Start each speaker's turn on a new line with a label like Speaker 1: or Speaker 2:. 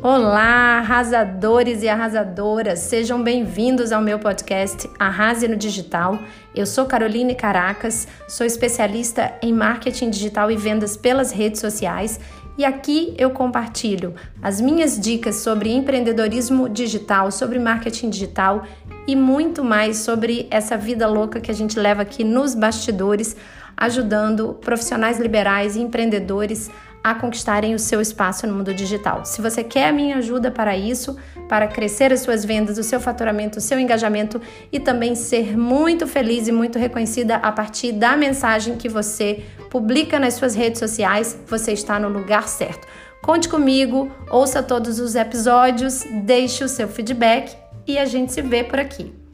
Speaker 1: Olá, arrasadores e arrasadoras! Sejam bem-vindos ao meu podcast Arrase no Digital. Eu sou Caroline Caracas, sou especialista em marketing digital e vendas pelas redes sociais e aqui eu compartilho as minhas dicas sobre empreendedorismo digital, sobre marketing digital e muito mais sobre essa vida louca que a gente leva aqui nos bastidores, ajudando profissionais liberais e empreendedores a conquistarem o seu espaço no mundo digital. Se você quer a minha ajuda para isso, para crescer as suas vendas, o seu faturamento, o seu engajamento e também ser muito feliz e muito reconhecida a partir da mensagem que você publica nas suas redes sociais, você está no lugar certo. Conte comigo, ouça todos os episódios, deixe o seu feedback e a gente se vê por aqui.